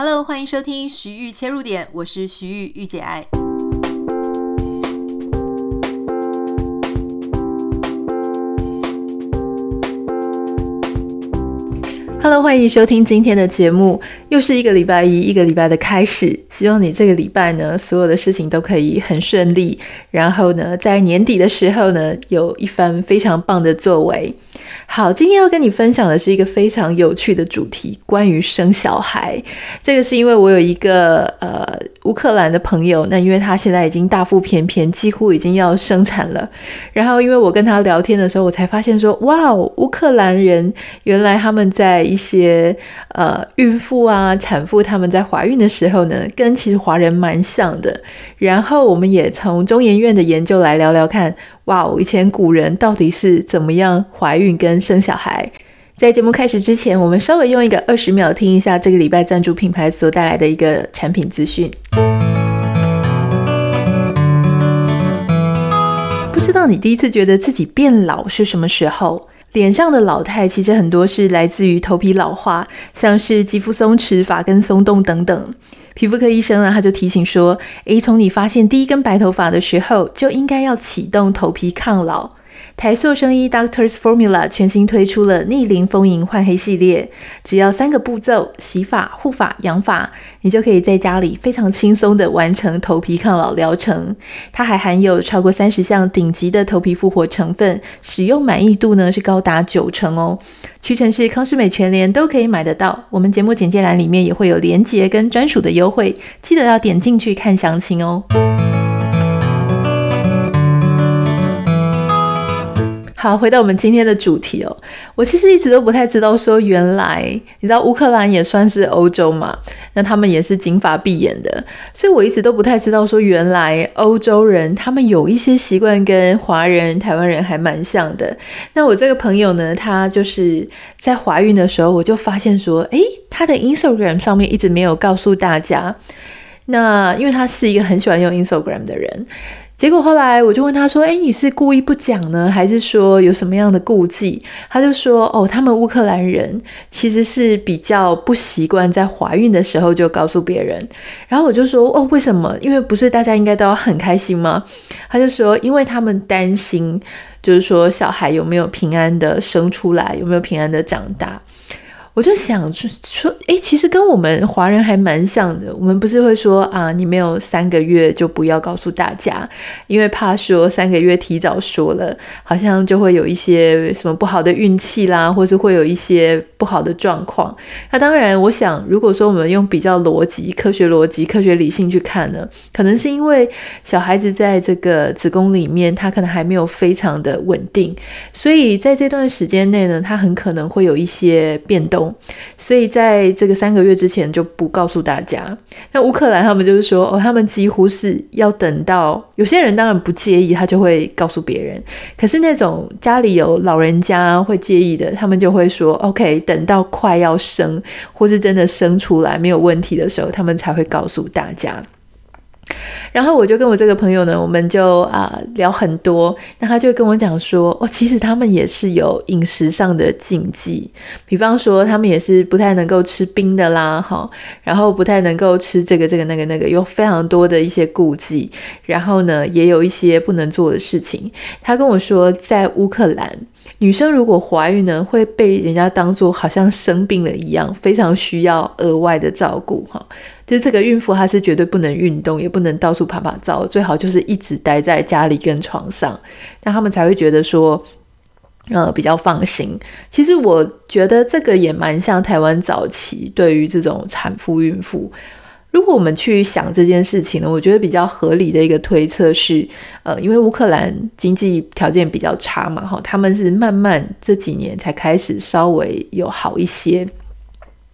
Hello，欢迎收听徐玉切入点，我是徐玉御姐爱。Hello，欢迎收听今天的节目。又是一个礼拜一，一个礼拜的开始。希望你这个礼拜呢，所有的事情都可以很顺利。然后呢，在年底的时候呢，有一番非常棒的作为。好，今天要跟你分享的是一个非常有趣的主题，关于生小孩。这个是因为我有一个呃乌克兰的朋友，那因为他现在已经大腹便便，几乎已经要生产了。然后因为我跟他聊天的时候，我才发现说，哇哦，乌克兰人原来他们在一些呃孕妇啊、产妇他们在怀孕的时候呢，跟其实华人蛮像的。然后我们也从中研院的研究来聊聊看。哇哦！以前古人到底是怎么样怀孕跟生小孩？在节目开始之前，我们稍微用一个二十秒听一下这个礼拜赞助品牌所带来的一个产品资讯。不知道你第一次觉得自己变老是什么时候？脸上的老态其实很多是来自于头皮老化，像是肌肤松弛、发根松动等等。皮肤科医生呢，他就提醒说：“诶，从你发现第一根白头发的时候，就应该要启动头皮抗老。”台塑生医 Doctors Formula 全新推出了逆龄丰盈焕黑系列，只要三个步骤：洗发、护发、养发，你就可以在家里非常轻松地完成头皮抗老疗程。它还含有超过三十项顶级的头皮复活成分，使用满意度呢是高达九成哦。屈臣氏、康诗美全联都可以买得到。我们节目简介栏里面也会有连结跟专属的优惠，记得要点进去看详情哦。好，回到我们今天的主题哦。我其实一直都不太知道，说原来你知道乌克兰也算是欧洲嘛，那他们也是金发碧眼的，所以我一直都不太知道说原来欧洲人他们有一些习惯跟华人、台湾人还蛮像的。那我这个朋友呢，她就是在怀孕的时候，我就发现说，诶，她的 Instagram 上面一直没有告诉大家。那因为她是一个很喜欢用 Instagram 的人。结果后来我就问他说：“诶，你是故意不讲呢，还是说有什么样的顾忌？”他就说：“哦，他们乌克兰人其实是比较不习惯在怀孕的时候就告诉别人。”然后我就说：“哦，为什么？因为不是大家应该都要很开心吗？”他就说：“因为他们担心，就是说小孩有没有平安的生出来，有没有平安的长大。”我就想说，哎，其实跟我们华人还蛮像的。我们不是会说啊，你没有三个月就不要告诉大家，因为怕说三个月提早说了，好像就会有一些什么不好的运气啦，或是会有一些不好的状况。那当然，我想如果说我们用比较逻辑、科学逻辑、科学理性去看呢，可能是因为小孩子在这个子宫里面，他可能还没有非常的稳定，所以在这段时间内呢，他很可能会有一些变动。所以在这个三个月之前就不告诉大家。那乌克兰他们就是说，哦，他们几乎是要等到有些人当然不介意，他就会告诉别人。可是那种家里有老人家会介意的，他们就会说，OK，等到快要生或是真的生出来没有问题的时候，他们才会告诉大家。然后我就跟我这个朋友呢，我们就啊、聊很多。那他就跟我讲说，哦，其实他们也是有饮食上的禁忌，比方说他们也是不太能够吃冰的啦，哈，然后不太能够吃这个这个那个那个，有非常多的一些顾忌。然后呢，也有一些不能做的事情。他跟我说，在乌克兰，女生如果怀孕呢，会被人家当做好像生病了一样，非常需要额外的照顾，哈。就是这个孕妇，她是绝对不能运动，也不能到处趴趴走，最好就是一直待在家里跟床上，那他们才会觉得说，呃，比较放心。其实我觉得这个也蛮像台湾早期对于这种产妇孕妇，如果我们去想这件事情呢，我觉得比较合理的一个推测是，呃，因为乌克兰经济条件比较差嘛，哈，他们是慢慢这几年才开始稍微有好一些。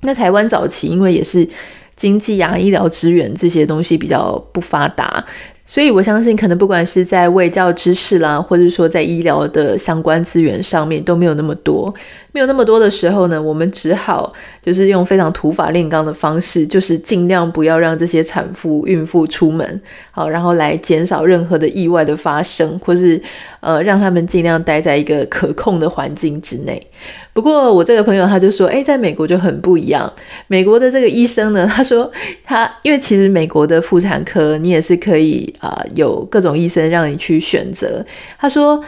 那台湾早期因为也是。经济呀，医疗资源这些东西比较不发达，所以我相信，可能不管是在卫教知识啦，或者说在医疗的相关资源上面都没有那么多。没有那么多的时候呢，我们只好就是用非常土法炼钢的方式，就是尽量不要让这些产妇、孕妇出门，好，然后来减少任何的意外的发生，或是呃，让他们尽量待在一个可控的环境之内。不过我这个朋友他就说，诶，在美国就很不一样。美国的这个医生呢，他说他因为其实美国的妇产科你也是可以啊、有各种医生让你去选择。他说。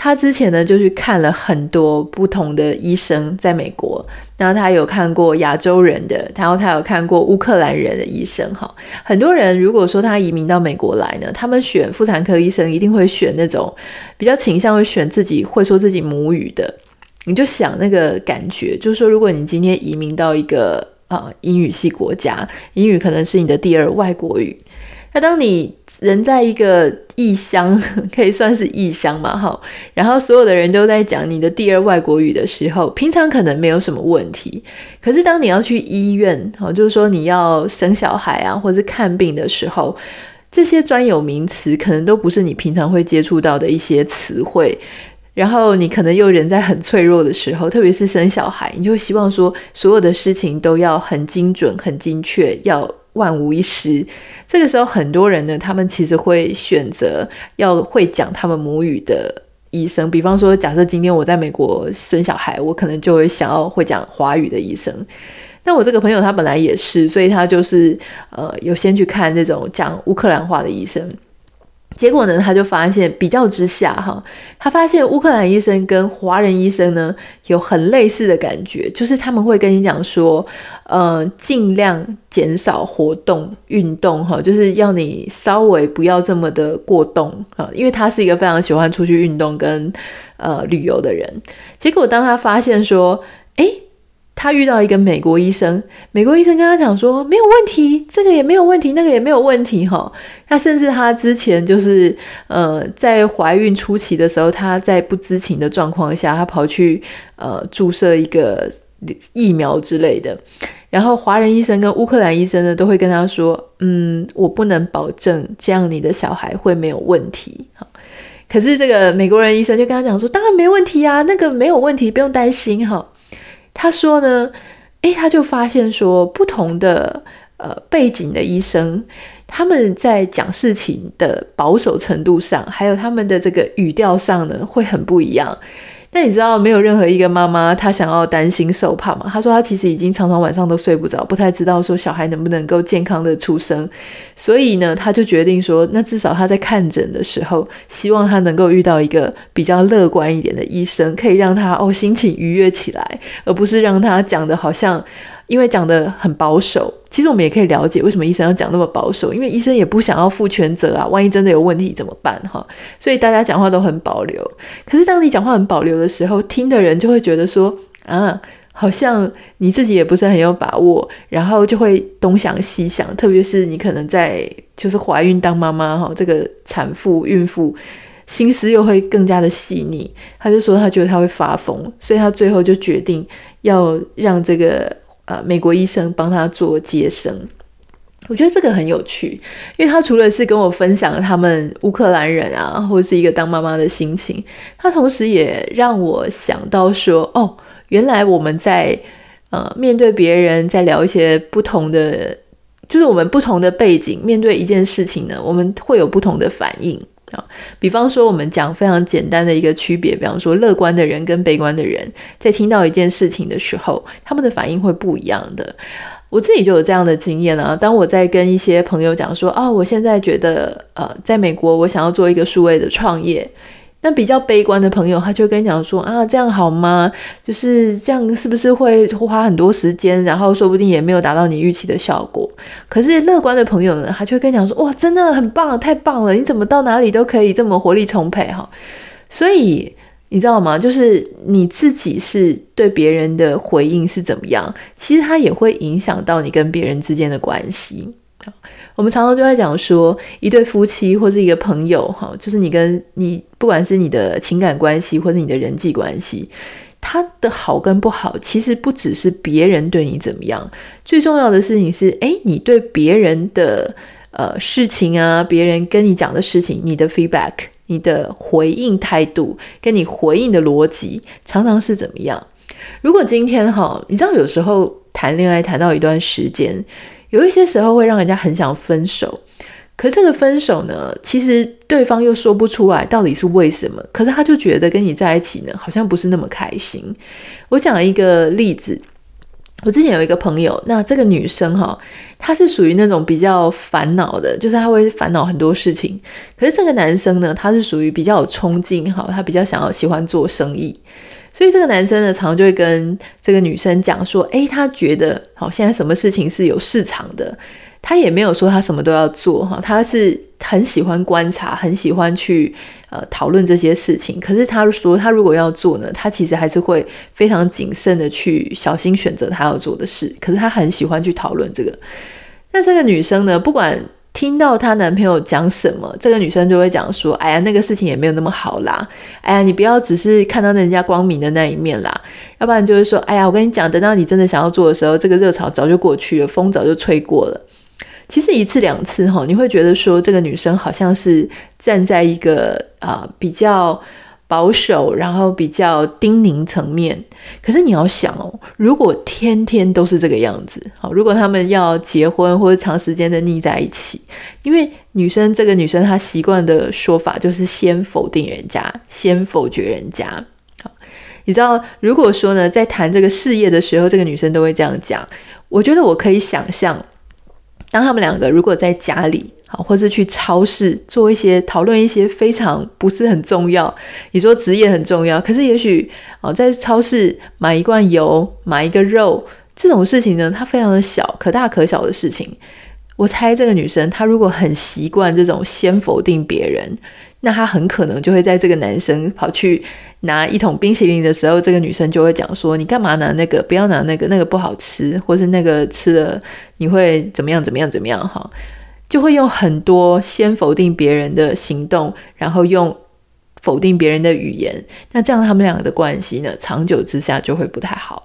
他之前呢就去看了很多不同的医生，在美国，然后他有看过亚洲人的，然后他有看过乌克兰人的医生。哈，很多人如果说他移民到美国来呢，他们选妇产科医生一定会选那种比较倾向会选自己会说自己母语的。你就想那个感觉，就是说，如果你今天移民到一个啊、呃、英语系国家，英语可能是你的第二外国语。那当你人在一个异乡，可以算是异乡嘛，哈，然后所有的人都在讲你的第二外国语的时候，平常可能没有什么问题。可是当你要去医院，哦，就是说你要生小孩啊，或是看病的时候，这些专有名词可能都不是你平常会接触到的一些词汇。然后你可能又人在很脆弱的时候，特别是生小孩，你就希望说所有的事情都要很精准、很精确，要万无一失。这个时候，很多人呢，他们其实会选择要会讲他们母语的医生。比方说，假设今天我在美国生小孩，我可能就会想要会讲华语的医生。那我这个朋友他本来也是，所以他就是呃有先去看这种讲乌克兰话的医生。结果呢，他就发现比较之下，哈，他发现乌克兰医生跟华人医生呢有很类似的感觉，就是他们会跟你讲说，呃，尽量减少活动运动，哈，就是要你稍微不要这么的过动啊，因为他是一个非常喜欢出去运动跟呃旅游的人。结果当他发现说，诶。他遇到一个美国医生，美国医生跟他讲说没有问题，这个也没有问题，那个也没有问题哈。他甚至他之前就是呃在怀孕初期的时候，他在不知情的状况下，他跑去呃注射一个疫苗之类的。然后华人医生跟乌克兰医生呢都会跟他说，嗯，我不能保证这样你的小孩会没有问题。可是这个美国人医生就跟他讲说，当然没问题啊，那个没有问题，不用担心哈。他说呢，诶，他就发现说，不同的呃背景的医生，他们在讲事情的保守程度上，还有他们的这个语调上呢，会很不一样。但你知道，没有任何一个妈妈她想要担心受怕吗？她说她其实已经常常晚上都睡不着，不太知道说小孩能不能够健康的出生。所以呢，她就决定说，那至少她在看诊的时候，希望她能够遇到一个比较乐观一点的医生，可以让她哦心情愉悦起来，而不是让她讲的好像。因为讲得很保守，其实我们也可以了解为什么医生要讲那么保守，因为医生也不想要负全责啊，万一真的有问题怎么办哈？所以大家讲话都很保留。可是当你讲话很保留的时候，听的人就会觉得说啊，好像你自己也不是很有把握，然后就会东想西想，特别是你可能在就是怀孕当妈妈哈，这个产妇孕妇心思又会更加的细腻。他就说他觉得他会发疯，所以他最后就决定要让这个。呃，美国医生帮他做接生，我觉得这个很有趣，因为他除了是跟我分享他们乌克兰人啊，或者是一个当妈妈的心情，他同时也让我想到说，哦，原来我们在呃面对别人，在聊一些不同的，就是我们不同的背景，面对一件事情呢，我们会有不同的反应。啊，比方说，我们讲非常简单的一个区别，比方说，乐观的人跟悲观的人，在听到一件事情的时候，他们的反应会不一样的。我自己就有这样的经验啊。当我在跟一些朋友讲说，啊，我现在觉得，呃，在美国，我想要做一个数位的创业。那比较悲观的朋友，他就跟你讲说啊，这样好吗？就是这样，是不是会花很多时间，然后说不定也没有达到你预期的效果？可是乐观的朋友呢，他就会跟你讲说，哇，真的很棒，太棒了！你怎么到哪里都可以这么活力充沛哈？所以你知道吗？就是你自己是对别人的回应是怎么样，其实它也会影响到你跟别人之间的关系。我们常常就在讲说，一对夫妻或是一个朋友，哈，就是你跟你，不管是你的情感关系或者你的人际关系，他的好跟不好，其实不只是别人对你怎么样，最重要的事情是，诶，你对别人的呃事情啊，别人跟你讲的事情，你的 feedback，你的回应态度，跟你回应的逻辑，常常是怎么样？如果今天哈，你知道有时候谈恋爱谈到一段时间。有一些时候会让人家很想分手，可是这个分手呢，其实对方又说不出来到底是为什么。可是他就觉得跟你在一起呢，好像不是那么开心。我讲一个例子。我之前有一个朋友，那这个女生哈，她是属于那种比较烦恼的，就是她会烦恼很多事情。可是这个男生呢，他是属于比较有冲劲哈，他比较想要喜欢做生意，所以这个男生呢，常常就会跟这个女生讲说，诶，他觉得好，现在什么事情是有市场的。他也没有说他什么都要做哈，他是很喜欢观察，很喜欢去呃讨论这些事情。可是他说他如果要做呢，他其实还是会非常谨慎的去小心选择他要做的事。可是他很喜欢去讨论这个。那这个女生呢，不管听到她男朋友讲什么，这个女生就会讲说：“哎呀，那个事情也没有那么好啦。哎呀，你不要只是看到人家光明的那一面啦。要不然就是说，哎呀，我跟你讲，等到你真的想要做的时候，这个热潮早就过去了，风早就吹过了。”其实一次两次哈，你会觉得说这个女生好像是站在一个啊、比较保守，然后比较叮咛层面。可是你要想哦，如果天天都是这个样子，好，如果他们要结婚或者长时间的腻在一起，因为女生这个女生她习惯的说法就是先否定人家，先否决人家。好，你知道，如果说呢，在谈这个事业的时候，这个女生都会这样讲。我觉得我可以想象。当他们两个如果在家里，好，或是去超市做一些讨论，一些非常不是很重要。你说职业很重要，可是也许哦，在超市买一罐油、买一个肉这种事情呢，它非常的小，可大可小的事情。我猜这个女生她如果很习惯这种先否定别人，那她很可能就会在这个男生跑去。拿一桶冰淇淋的时候，这个女生就会讲说：“你干嘛拿那个？不要拿那个，那个不好吃，或是那个吃了你会怎么样？怎么样？怎么样？”哈，就会用很多先否定别人的行动，然后用否定别人的语言。那这样他们两个的关系呢，长久之下就会不太好。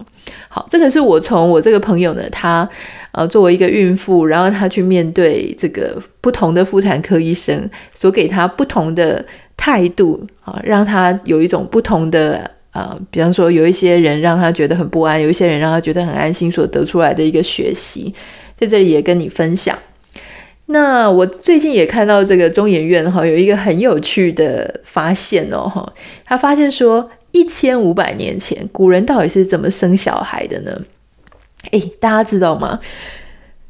好，这个是我从我这个朋友呢，他呃作为一个孕妇，然后他去面对这个不同的妇产科医生所给他不同的。态度啊，让他有一种不同的呃，比方说有一些人让他觉得很不安，有一些人让他觉得很安心，所得出来的一个学习，在这里也跟你分享。那我最近也看到这个中研院哈有一个很有趣的发现哦哈，他发现说一千五百年前古人到底是怎么生小孩的呢？诶，大家知道吗？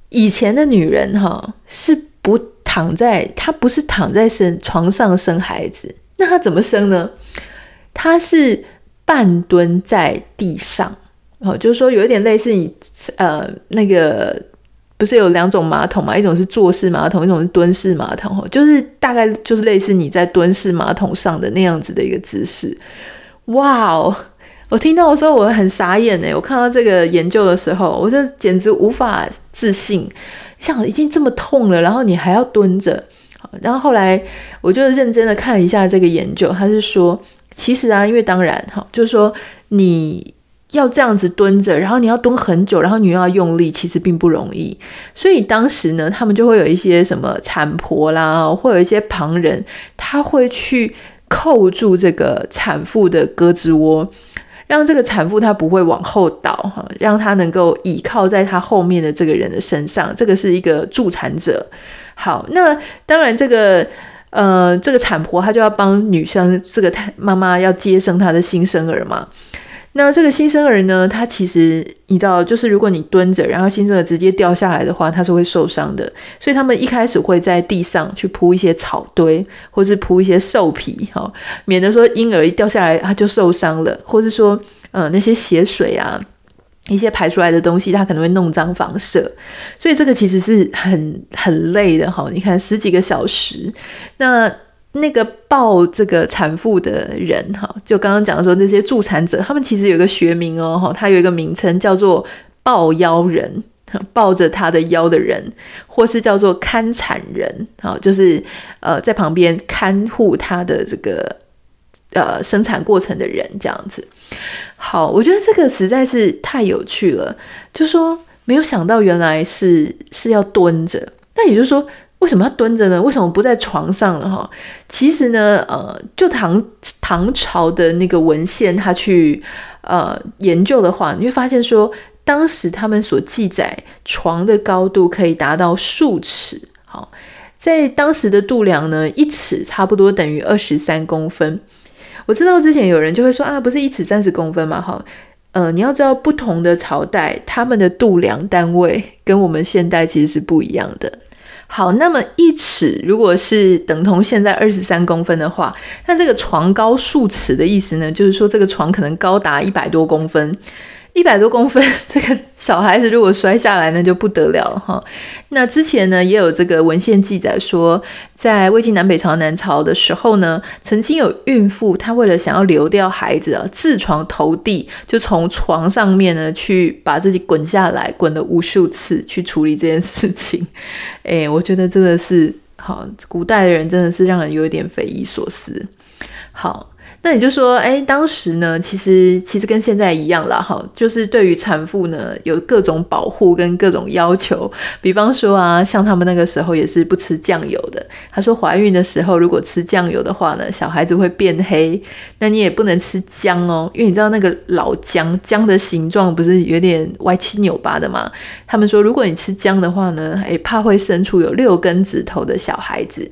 以前的女人哈是不。躺在她不是躺在生床上生孩子，那她怎么生呢？她是半蹲在地上，哦，就是说有一点类似你呃那个不是有两种马桶嘛？一种是坐式马桶，一种是蹲式马桶，哦，就是大概就是类似你在蹲式马桶上的那样子的一个姿势。哇哦！我听到的时候我很傻眼诶，我看到这个研究的时候，我就简直无法置信。像已经这么痛了，然后你还要蹲着，然后后来我就认真的看一下这个研究，他是说，其实啊，因为当然哈，就是说你要这样子蹲着，然后你要蹲很久，然后你又要用力，其实并不容易。所以当时呢，他们就会有一些什么产婆啦，或有一些旁人，他会去扣住这个产妇的胳肢窝。让这个产妇她不会往后倒哈，让她能够倚靠在她后面的这个人的身上，这个是一个助产者。好，那当然这个呃这个产婆她就要帮女生这个太妈妈要接生她的新生儿嘛。那这个新生儿呢，他其实你知道，就是如果你蹲着，然后新生儿直接掉下来的话，他是会受伤的。所以他们一开始会在地上去铺一些草堆，或是铺一些兽皮，哈，免得说婴儿一掉下来他就受伤了，或是说，呃，那些血水啊，一些排出来的东西，他可能会弄脏房舍。所以这个其实是很很累的，哈。你看十几个小时，那。那个抱这个产妇的人，哈，就刚刚讲的说那些助产者，他们其实有一个学名哦，哈，他有一个名称叫做抱腰人，抱着他的腰的人，或是叫做看产人，好，就是呃在旁边看护他的这个呃生产过程的人，这样子。好，我觉得这个实在是太有趣了，就说没有想到原来是是要蹲着，那也就是说。为什么要蹲着呢？为什么不在床上了哈？其实呢，呃，就唐唐朝的那个文献，他去呃研究的话，你会发现说，当时他们所记载床的高度可以达到数尺。好，在当时的度量呢，一尺差不多等于二十三公分。我知道之前有人就会说啊，不是一尺三十公分吗？哈，呃，你要知道不同的朝代，他们的度量单位跟我们现代其实是不一样的。好，那么一尺如果是等同现在二十三公分的话，那这个床高数尺的意思呢，就是说这个床可能高达一百多公分。一百多公分，这个小孩子如果摔下来，那就不得了哈。那之前呢，也有这个文献记载说，在魏晋南北朝南朝的时候呢，曾经有孕妇，她为了想要流掉孩子啊，自床投地，就从床上面呢去把自己滚下来，滚了无数次去处理这件事情。诶，我觉得真的是好，古代的人真的是让人有一点匪夷所思。好。那你就说，哎，当时呢，其实其实跟现在一样啦，哈，就是对于产妇呢有各种保护跟各种要求。比方说啊，像他们那个时候也是不吃酱油的。他说怀孕的时候如果吃酱油的话呢，小孩子会变黑。那你也不能吃姜哦，因为你知道那个老姜，姜的形状不是有点歪七扭八的吗？他们说如果你吃姜的话呢，哎，怕会生出有六根指头的小孩子。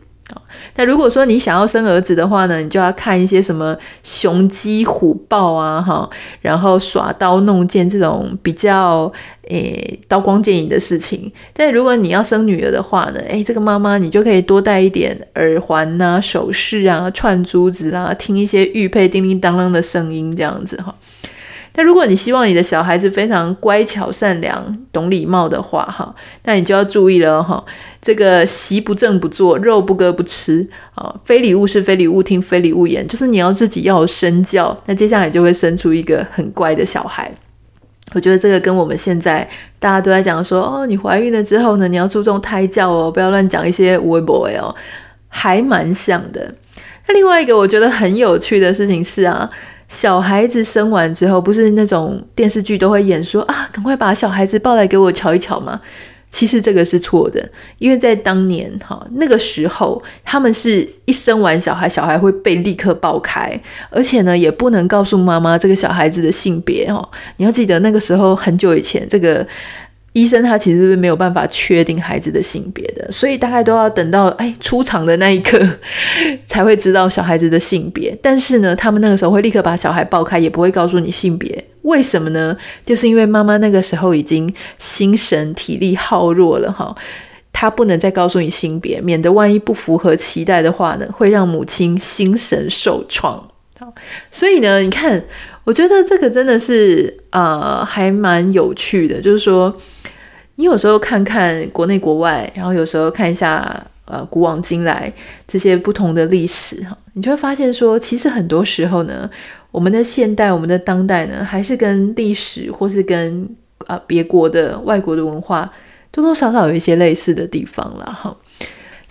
那如果说你想要生儿子的话呢，你就要看一些什么雄鸡虎豹啊，哈，然后耍刀弄剑这种比较诶刀光剑影的事情。但如果你要生女儿的话呢，诶，这个妈妈你就可以多戴一点耳环呐、首饰啊、串珠子啦、啊，听一些玉佩叮叮当当的声音，这样子哈。但如果你希望你的小孩子非常乖巧、善良、懂礼貌的话，哈，那你就要注意了，哈，这个席不正不坐，肉不割不吃，啊，非礼勿视，非礼勿听，非礼勿言，就是你要自己要有身教，那接下来就会生出一个很乖的小孩。我觉得这个跟我们现在大家都在讲说，哦，你怀孕了之后呢，你要注重胎教哦，不要乱讲一些无谓 boy 哦，还蛮像的。那另外一个我觉得很有趣的事情是啊。小孩子生完之后，不是那种电视剧都会演说啊，赶快把小孩子抱来给我瞧一瞧吗？其实这个是错的，因为在当年哈那个时候，他们是一生完小孩，小孩会被立刻爆开，而且呢也不能告诉妈妈这个小孩子的性别哦。你要记得那个时候很久以前这个。医生他其实是没有办法确定孩子的性别的，所以大概都要等到哎出场的那一刻才会知道小孩子的性别。但是呢，他们那个时候会立刻把小孩抱开，也不会告诉你性别。为什么呢？就是因为妈妈那个时候已经心神体力耗弱了哈，她不能再告诉你性别，免得万一不符合期待的话呢，会让母亲心神受创。所以呢，你看。我觉得这个真的是呃还蛮有趣的，就是说你有时候看看国内国外，然后有时候看一下呃古往今来这些不同的历史哈，你就会发现说，其实很多时候呢，我们的现代、我们的当代呢，还是跟历史或是跟啊、呃、别国的外国的文化多多少少有一些类似的地方了哈。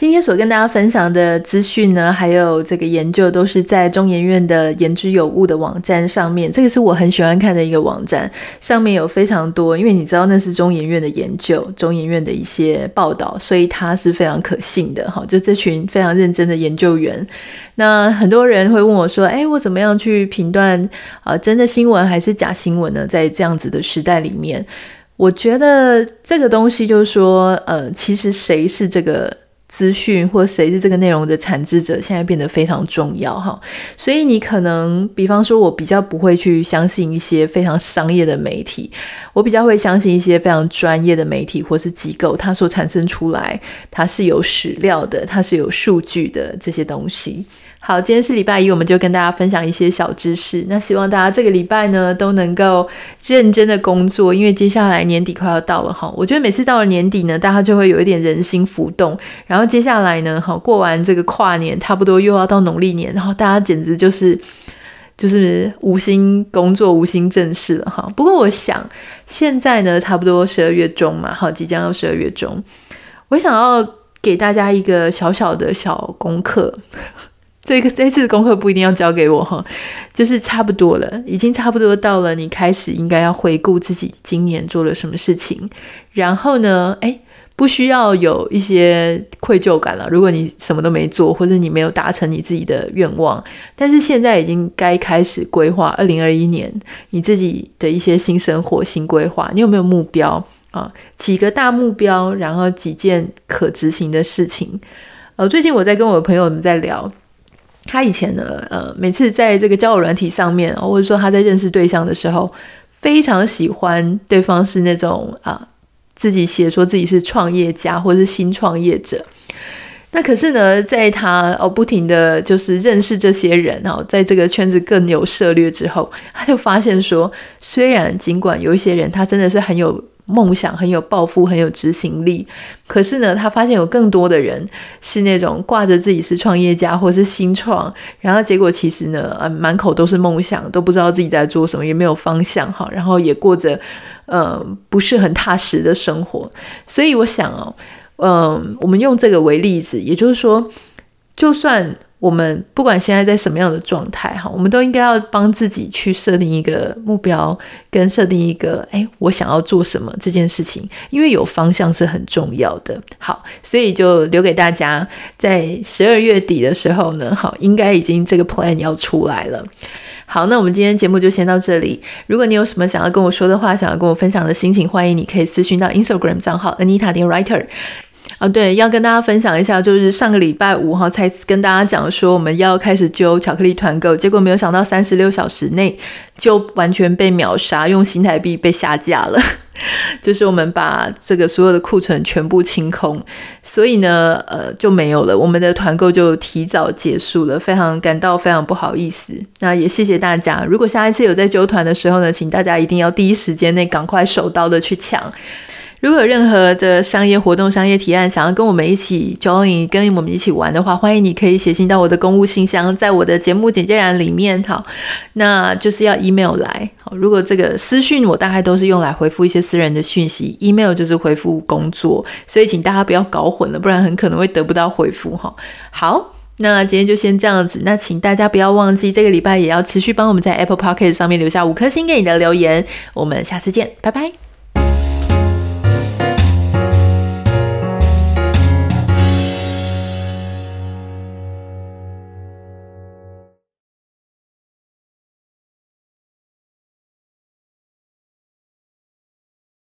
今天所跟大家分享的资讯呢，还有这个研究，都是在中研院的言之有物的网站上面。这个是我很喜欢看的一个网站，上面有非常多，因为你知道那是中研院的研究，中研院的一些报道，所以它是非常可信的。哈，就这群非常认真的研究员。那很多人会问我说：“哎，我怎么样去评断啊，真的新闻还是假新闻呢？”在这样子的时代里面，我觉得这个东西就是说，呃，其实谁是这个。资讯或谁是这个内容的产制者，现在变得非常重要哈。所以你可能，比方说，我比较不会去相信一些非常商业的媒体，我比较会相信一些非常专业的媒体或是机构，它所产生出来，它是有史料的，它是有数据的这些东西。好，今天是礼拜一，我们就跟大家分享一些小知识。那希望大家这个礼拜呢都能够认真的工作，因为接下来年底快要到了哈。我觉得每次到了年底呢，大家就会有一点人心浮动。然后接下来呢，好，过完这个跨年，差不多又要到农历年，然后大家简直就是就是无心工作、无心正事了哈。不过我想现在呢，差不多十二月中嘛，好，即将要十二月中，我想要给大家一个小小的小功课。这个这次的功课不一定要交给我哈，就是差不多了，已经差不多到了你开始应该要回顾自己今年做了什么事情，然后呢，诶，不需要有一些愧疚感了。如果你什么都没做，或者你没有达成你自己的愿望，但是现在已经该开始规划二零二一年你自己的一些新生活、新规划。你有没有目标啊？几个大目标，然后几件可执行的事情。呃，最近我在跟我朋友们在聊，他以前呢，呃，每次在这个交友软体上面，或者说他在认识对象的时候，非常喜欢对方是那种啊、自己写说自己是创业家或者是新创业者。那可是呢，在他哦不停的就是认识这些人然后，在这个圈子更有涉猎之后，他就发现说，虽然尽管有一些人他真的是很有梦想、很有抱负、很有执行力，可是呢，他发现有更多的人是那种挂着自己是创业家或是新创，然后结果其实呢，呃，满口都是梦想，都不知道自己在做什么，也没有方向哈，然后也过着呃不是很踏实的生活。所以我想哦。嗯，我们用这个为例子，也就是说，就算我们不管现在在什么样的状态哈，我们都应该要帮自己去设定一个目标，跟设定一个，哎，我想要做什么这件事情，因为有方向是很重要的。好，所以就留给大家，在十二月底的时候呢，好，应该已经这个 plan 要出来了。好，那我们今天节目就先到这里。如果你有什么想要跟我说的话，想要跟我分享的心情，欢迎你可以私讯到 Instagram 账号 Anita 点 Writer。啊，对，要跟大家分享一下，就是上个礼拜五哈，才跟大家讲说我们要开始揪巧克力团购，结果没有想到三十六小时内就完全被秒杀，用新台币被下架了。就是我们把这个所有的库存全部清空，所以呢，呃，就没有了，我们的团购就提早结束了，非常感到非常不好意思。那也谢谢大家，如果下一次有在揪团的时候呢，请大家一定要第一时间内赶快手刀的去抢。如果有任何的商业活动、商业提案，想要跟我们一起 join、跟我们一起玩的话，欢迎你可以写信到我的公务信箱，在我的节目简介栏里面。好，那就是要 email 来。好，如果这个私讯我大概都是用来回复一些私人的讯息，email 就是回复工作，所以请大家不要搞混了，不然很可能会得不到回复哈。好，那今天就先这样子。那请大家不要忘记，这个礼拜也要持续帮我们在 Apple Podcast 上面留下五颗星给你的留言。我们下次见，拜拜。